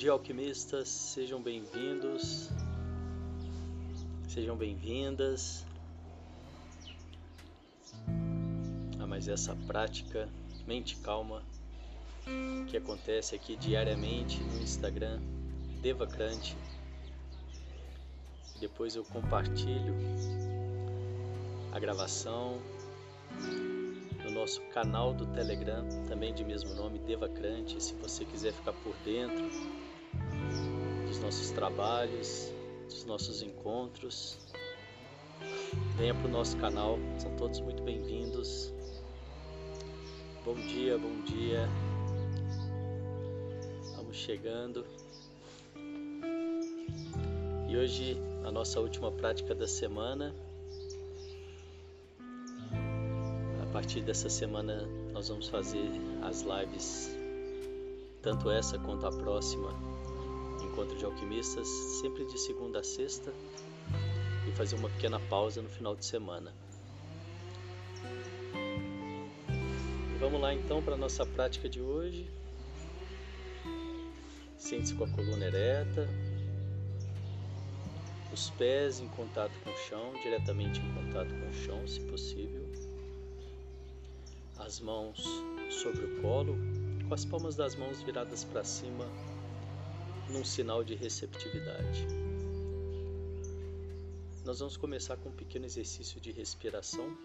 Dia, alquimistas, sejam bem-vindos, sejam bem-vindas a mais essa prática Mente Calma que acontece aqui diariamente no Instagram Devacrante. Depois eu compartilho a gravação no nosso canal do Telegram, também de mesmo nome, Devacrante. Se você quiser ficar por dentro dos nossos trabalhos, dos nossos encontros, venha para o nosso canal, são todos muito bem-vindos. Bom dia, bom dia. Vamos chegando. E hoje a nossa última prática da semana partir dessa semana nós vamos fazer as lives, tanto essa quanto a próxima, Encontro de Alquimistas, sempre de segunda a sexta, e fazer uma pequena pausa no final de semana. Vamos lá então para a nossa prática de hoje. Sente-se com a coluna ereta, os pés em contato com o chão, diretamente em contato com o chão, se possível as mãos sobre o colo, com as palmas das mãos viradas para cima, num sinal de receptividade. Nós vamos começar com um pequeno exercício de respiração.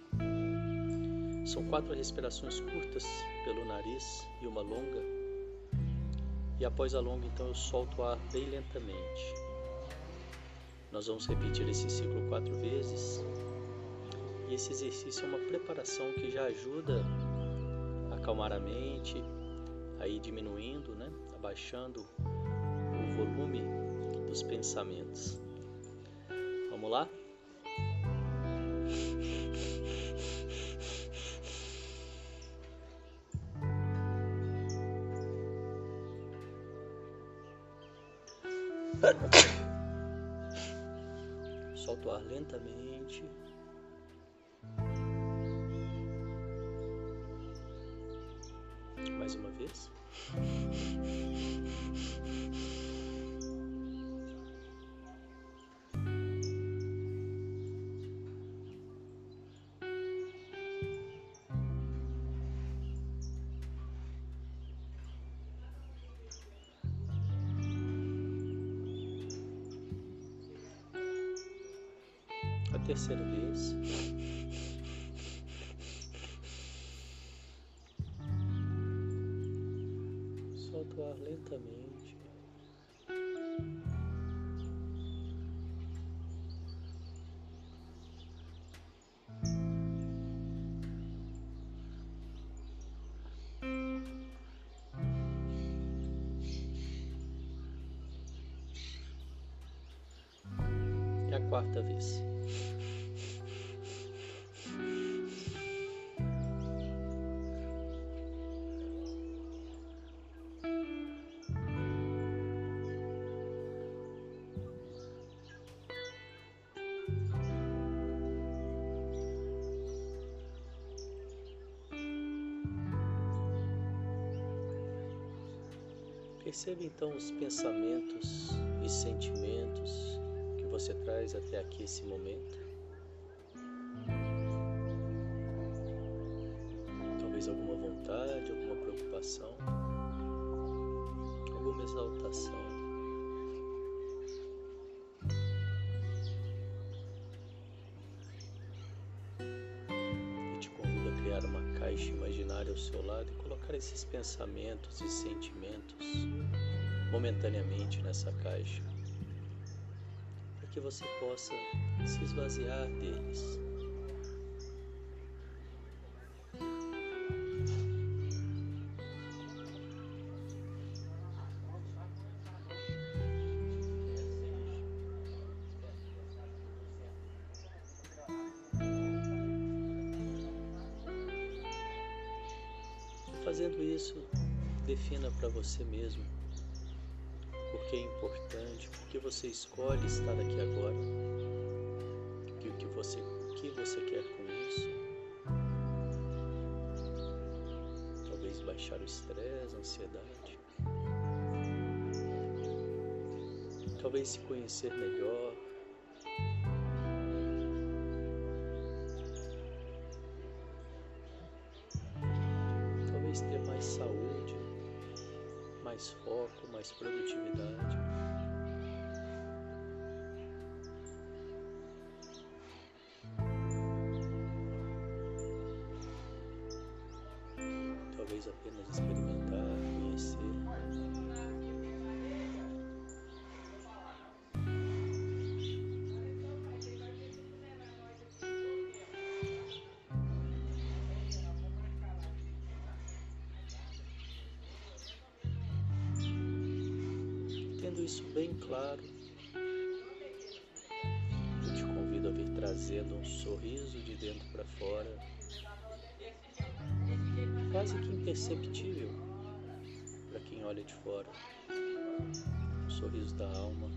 São quatro respirações curtas pelo nariz e uma longa. E após a longa, então, eu solto o ar bem lentamente. Nós vamos repetir esse ciclo quatro vezes. E esse exercício é uma preparação que já ajuda acalmar a mente, aí diminuindo, né? abaixando volume dos pensamentos. Vamos lá? Solta o ar lentamente. Terceira vez. Perceba então os pensamentos e sentimentos que você traz até aqui esse momento. Talvez alguma vontade, alguma preocupação, alguma exaltação. Eu te convido a criar uma caixa imaginária ao seu lado e colocar esses pensamentos e sentimentos momentaneamente nessa caixa, para que você possa se esvaziar deles. Você mesmo porque é importante, porque você escolhe estar aqui agora, e o que você, o que você quer com isso. Talvez baixar o estresse, a ansiedade. talvez se conhecer melhor. Talvez apenas experimentar, conhecer. Tendo isso bem claro, eu te convido a vir trazendo um sorriso de dentro para fora, quase que imperceptível para quem olha de fora. Um sorriso da alma.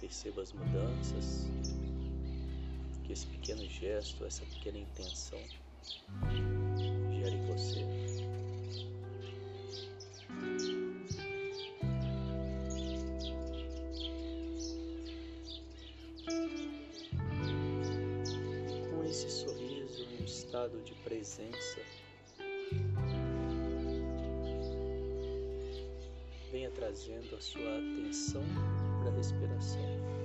Perceba as mudanças que esse pequeno gesto, essa pequena intenção gera em você. Presença, venha trazendo a sua atenção para a respiração.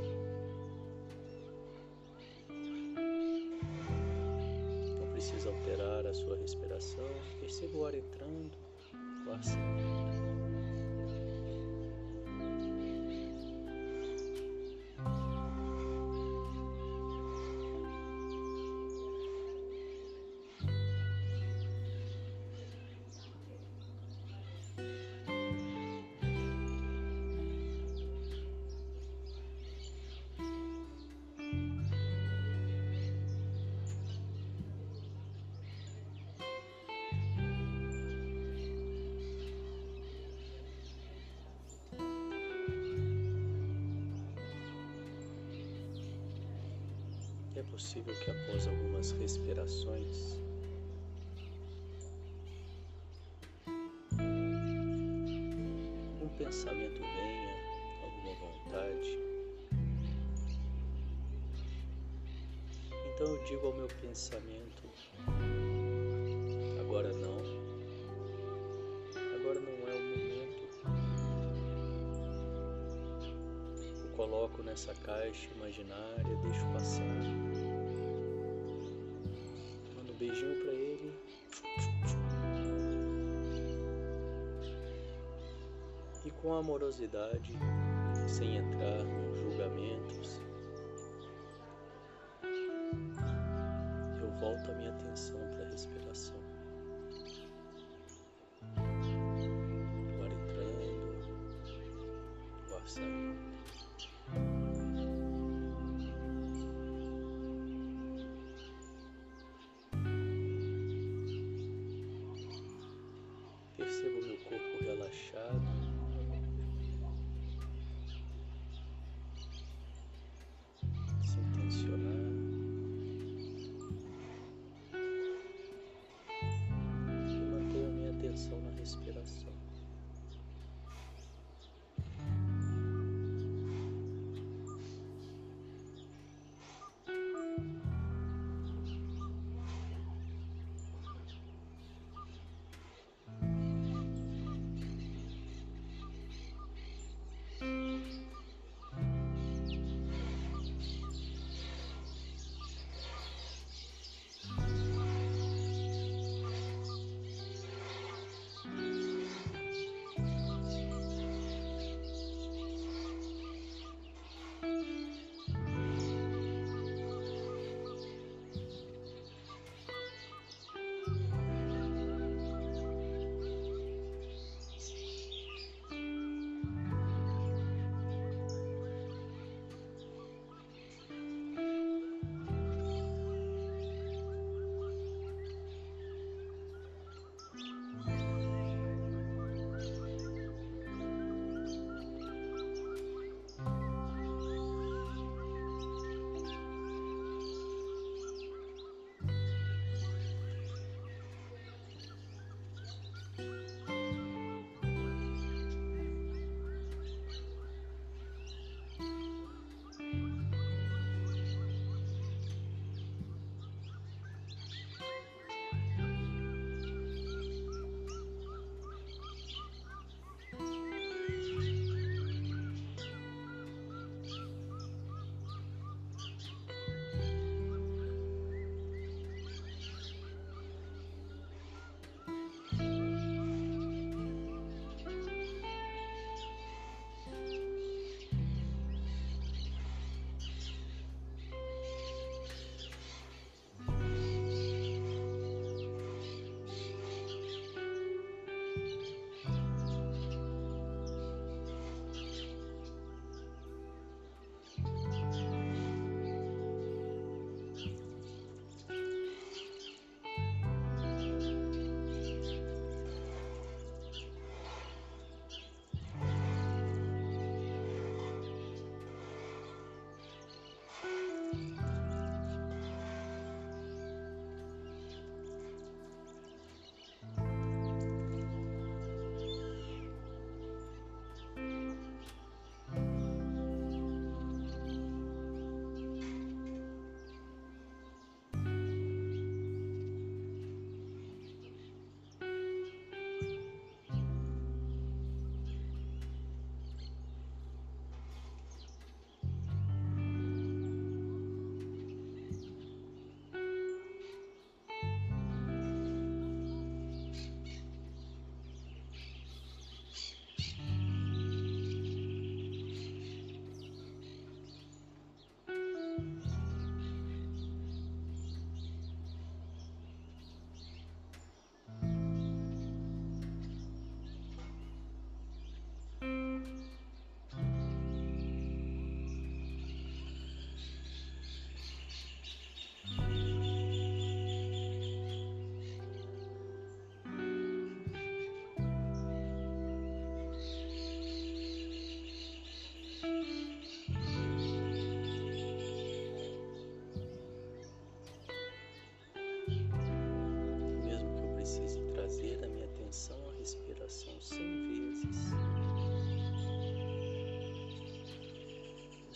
Possível que após algumas respirações um pensamento venha, alguma vontade. Então eu digo ao meu pensamento: agora não, agora não é o momento. Eu coloco nessa caixa imaginária, deixo passar. Beijinho para ele. E com amorosidade, sem entrar em julgamentos, eu volto a minha atenção para a respiração. O ar entrando, o ar saindo.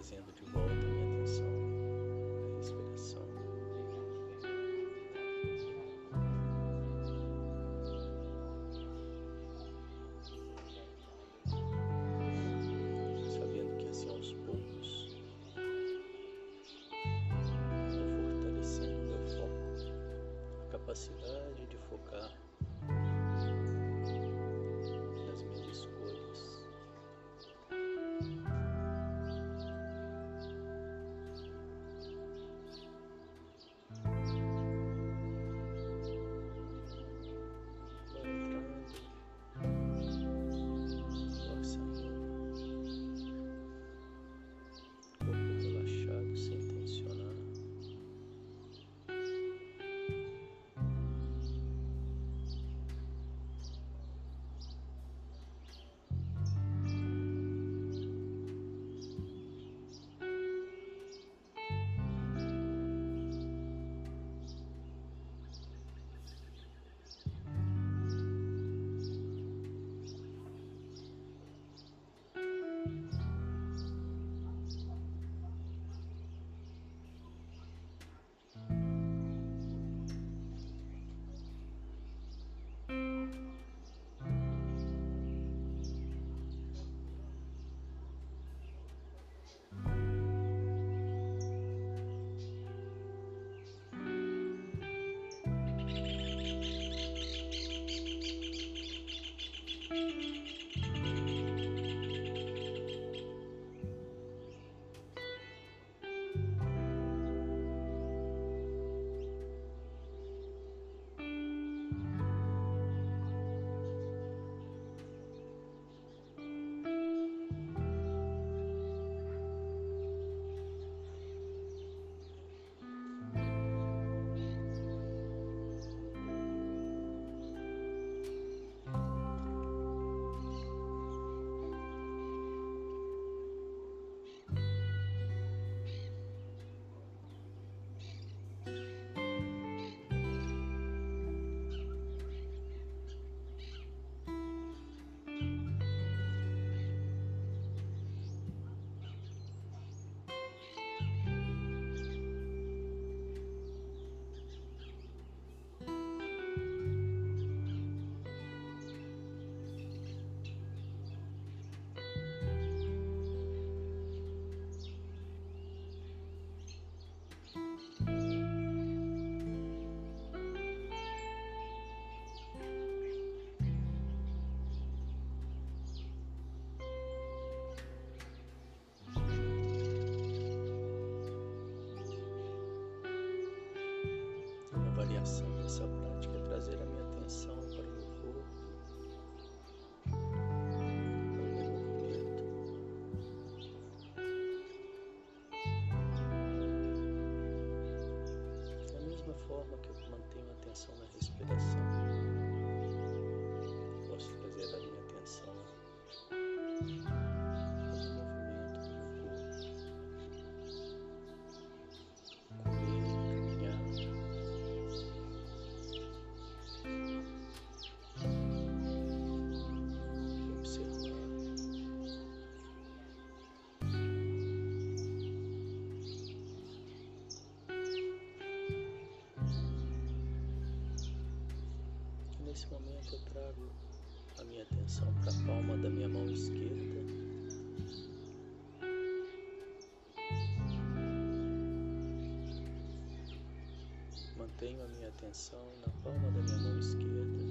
de amorosidade, trazendo de volta minha atenção prima atenção na respiração. Trago a minha atenção para a palma da minha mão esquerda. Mantenho a minha atenção na palma da minha mão esquerda.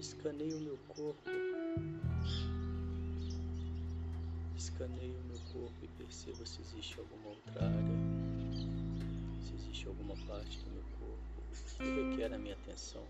Escaneio o meu corpo, escaneio o meu corpo e percebo se existe alguma outra área, se existe alguma parte do meu corpo que requer a minha atenção.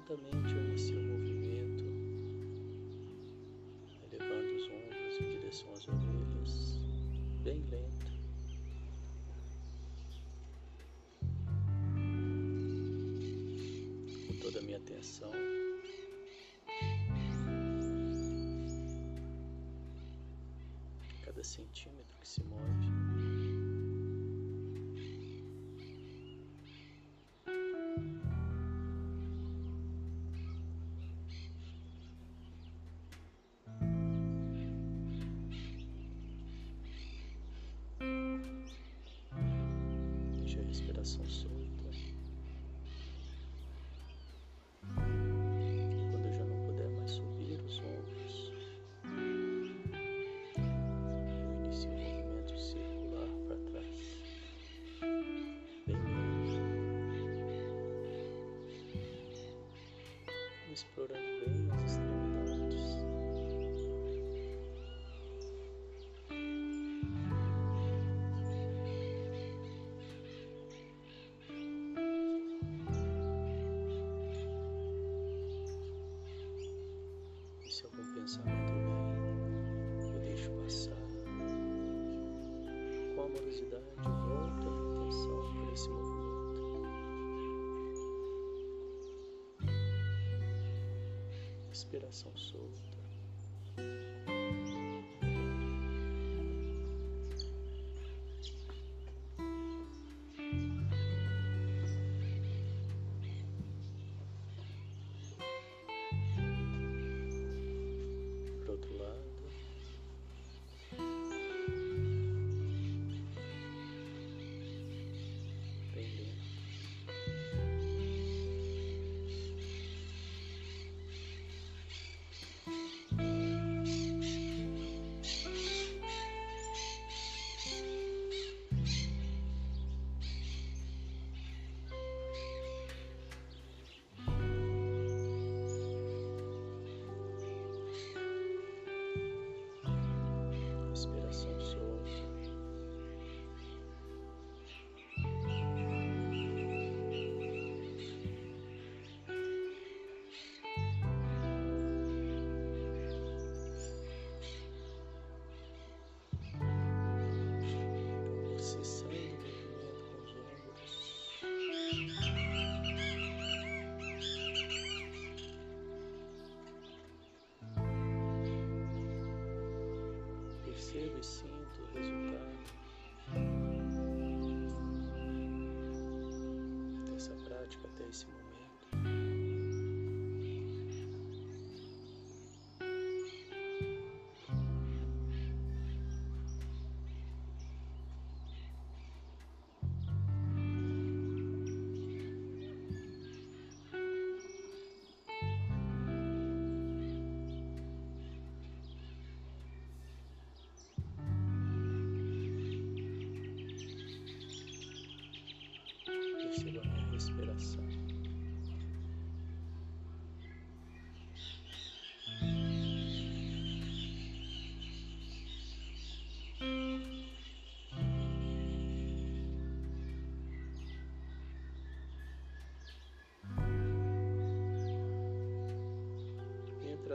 Lentamente eu inicio o movimento, elevando os ombros em direção às orelhas, bem lento. Com toda a minha atenção. Cada centímetro que se move. d'ascenseur. respiração solta.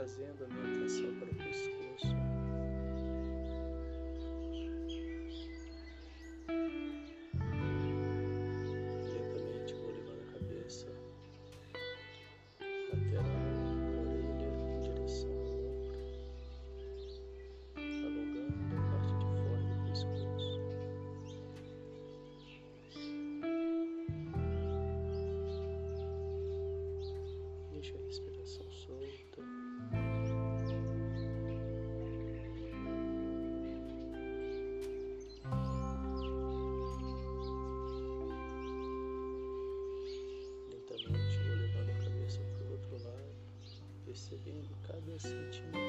fazendo, meu this situation.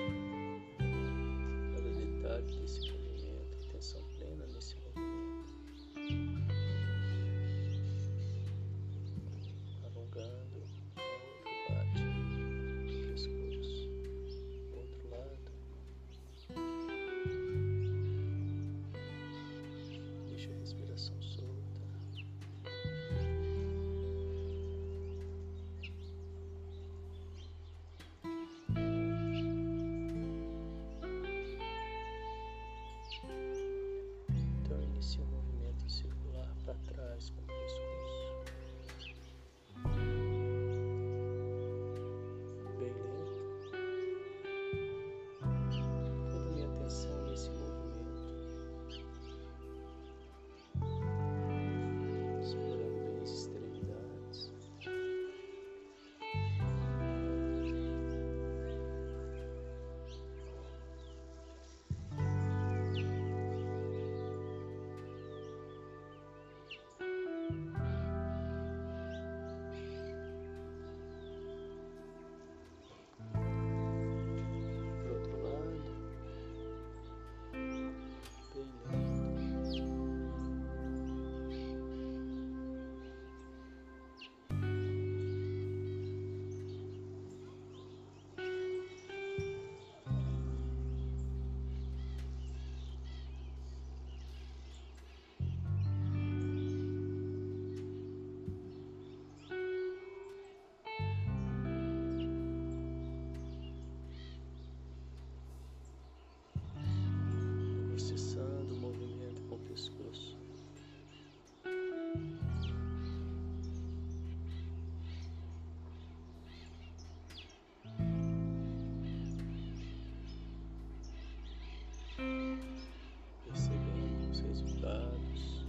percebendo os resultados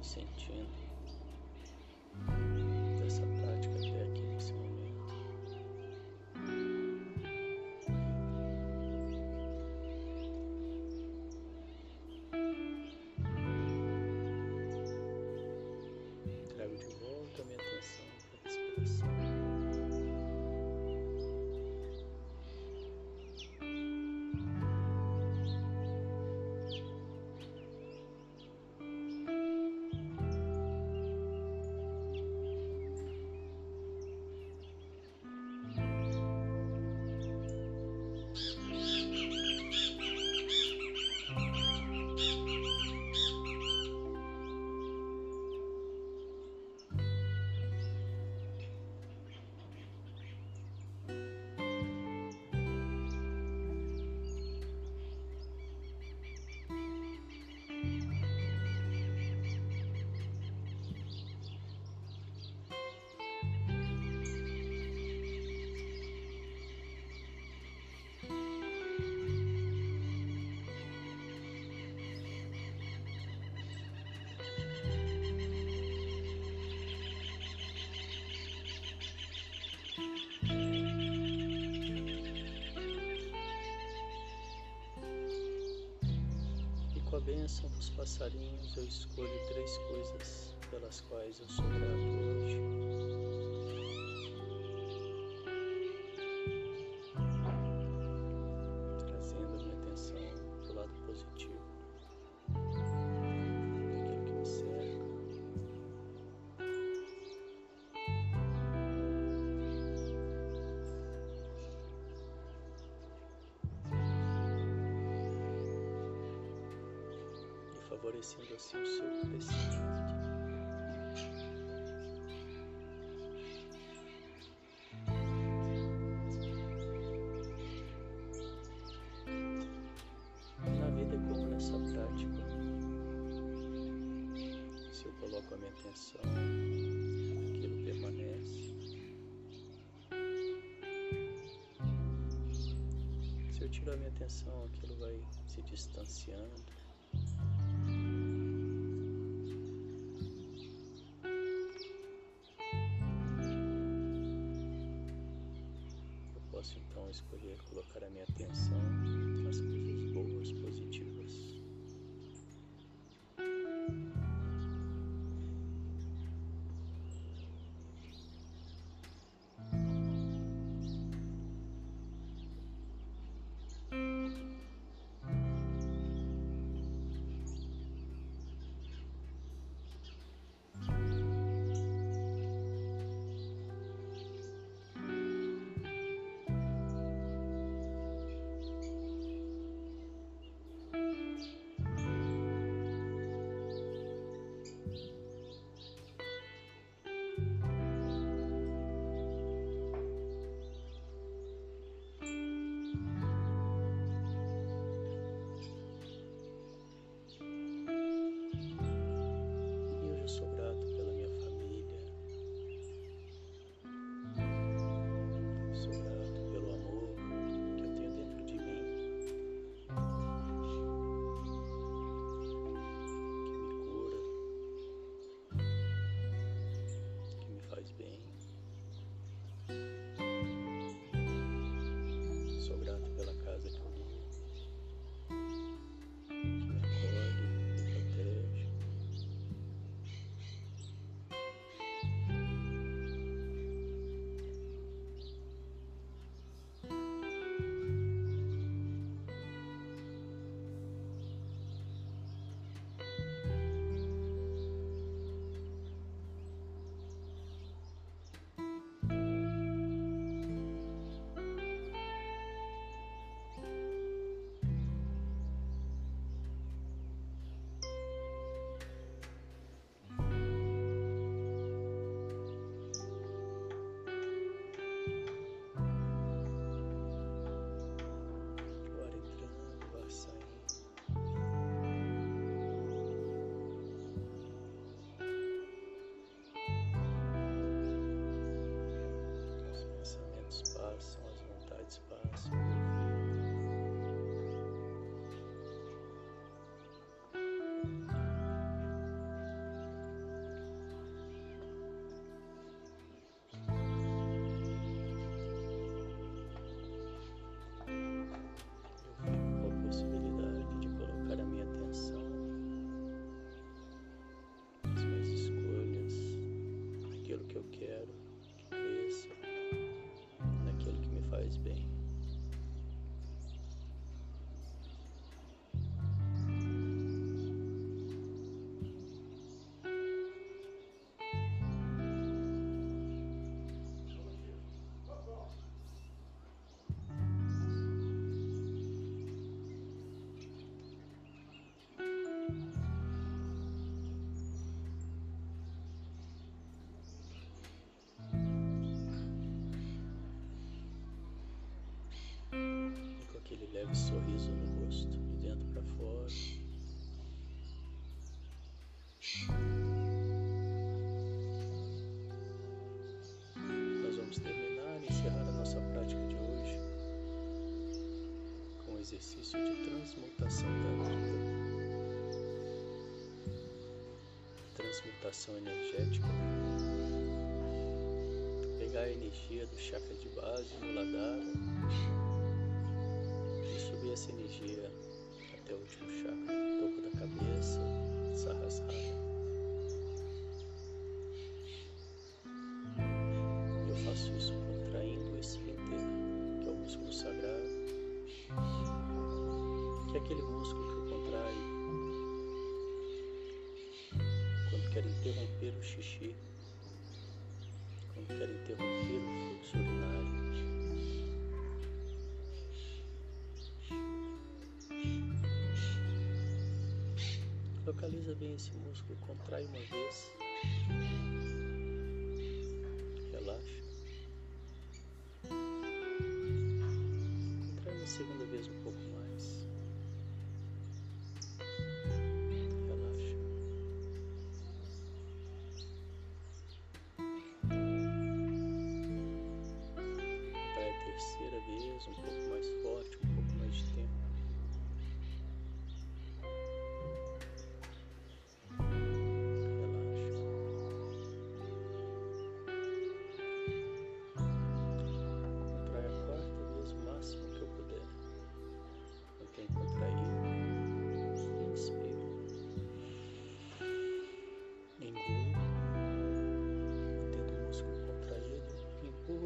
e sentindo. Bênção dos passarinhos, eu escolho três coisas pelas quais eu sou grato favorecendo assim o seu crescimento. Na vida como nessa prática. Se eu coloco a minha atenção, aquilo permanece. Se eu tiro a minha atenção, aquilo vai se distanciando. Escolher colocar a minha atenção nas coisas boas, positivas. Aquele leve sorriso no rosto, de dentro para fora. Nós vamos terminar e encerrar a nossa prática de hoje com o exercício de transmutação tântrica. Transmutação energética. Pegar a energia do chakra de base, essa energia até o último chakra, topo da cabeça, sarrasrada. Eu faço isso contraindo esse esfínter, que é o músculo sagrado, que é aquele músculo que eu contraio quando quero interromper o xixi, quando quero interromper o fluxo urinário. Localiza bem esse músculo, contrai uma vez.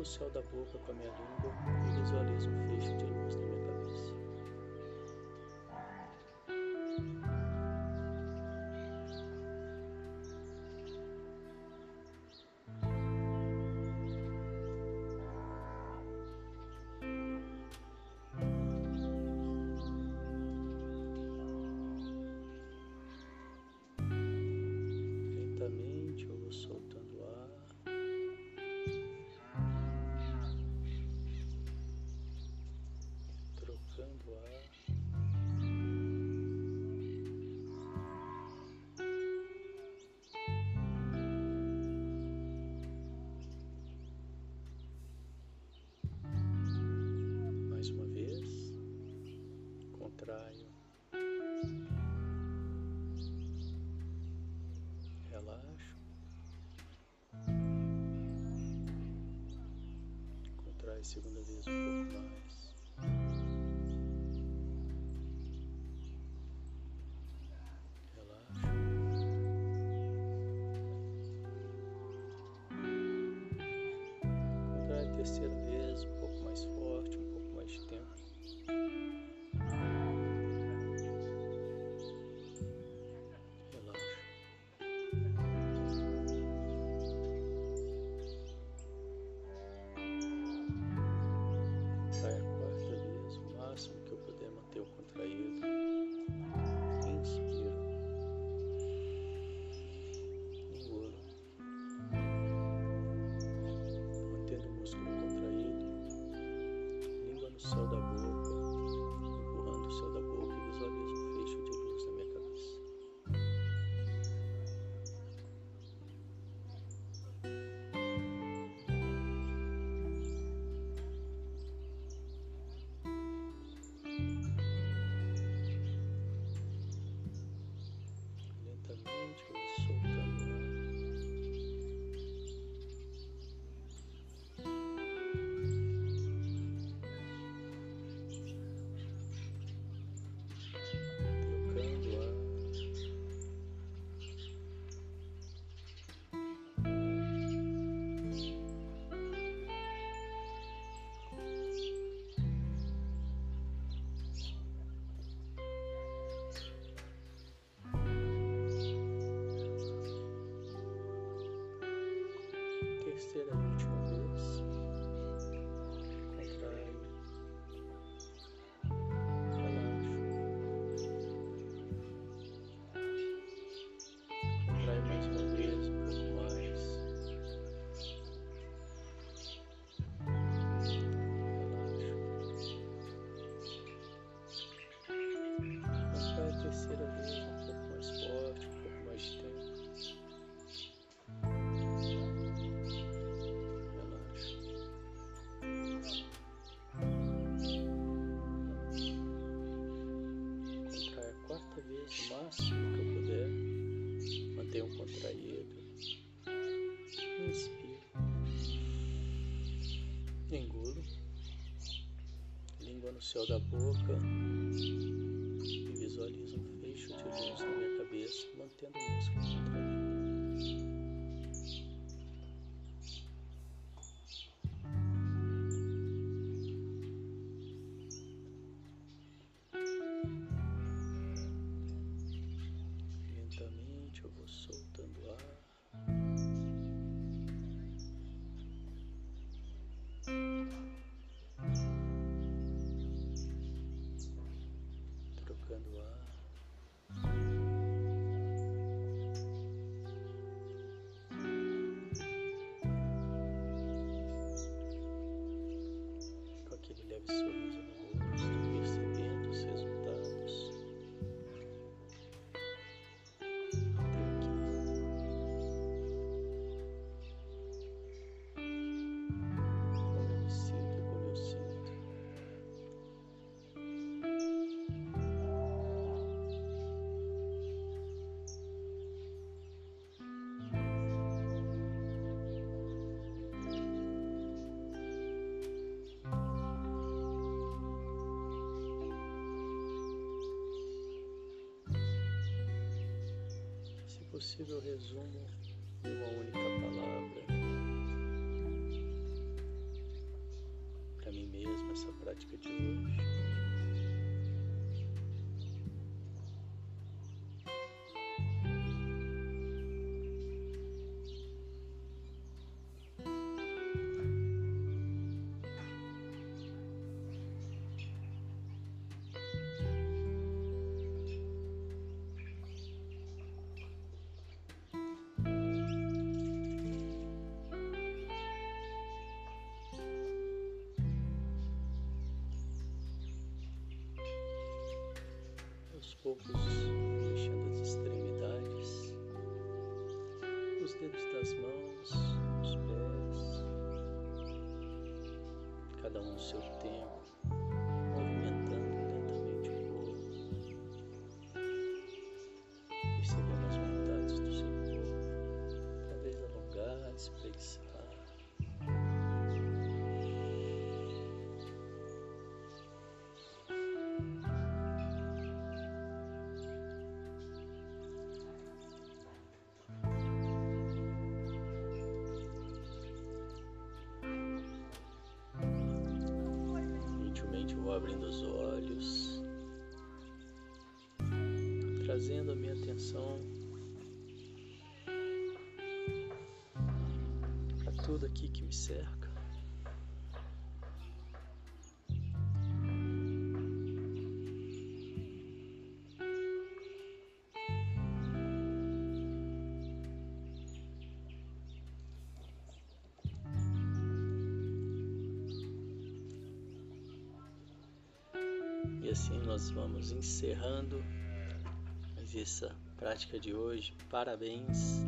o céu da boca com a minha língua e visualizo um feixe de luz na minha cabeça. this céu da boca. Possível resumo poucos mexendo as extremidades, os dedos das mãos, os pés, cada um no seu tempo, movimentando lentamente o corpo, percebendo as vontades do seu corpo, talvez alongar, espreguiçar. Abrindo os olhos, trazendo a minha atenção para tudo aqui que me cerca. Essa prática de hoje. Parabéns.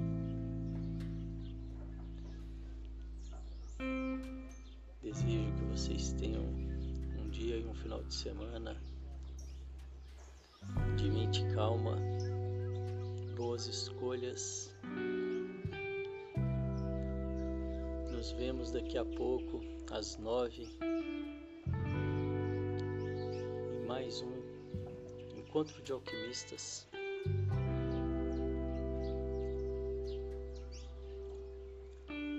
Desejo que vocês tenham um dia e um final de semana de mente calma, boas escolhas. Nos vemos daqui a pouco às nove mais um encontro de alquimistas.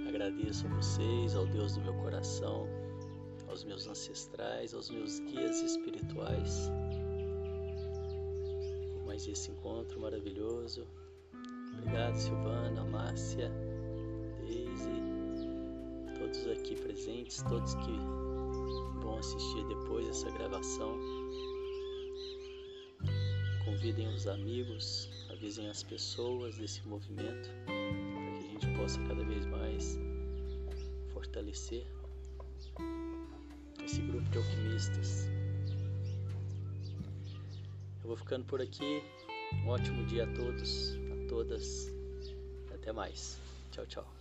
Agradeço a vocês, ao Deus do meu coração, aos meus ancestrais, aos meus guias espirituais, por mais esse encontro maravilhoso. Obrigado, Silvana, Márcia, Daisy, todos aqui presentes, todos que vão assistir depois essa gravação. Convidem os amigos, avisem as pessoas desse movimento, para que a gente possa cada vez mais fortalecer esse grupo de alquimistas. Eu vou ficando por aqui. Um ótimo dia a todos, a todas. Até mais. Tchau, tchau.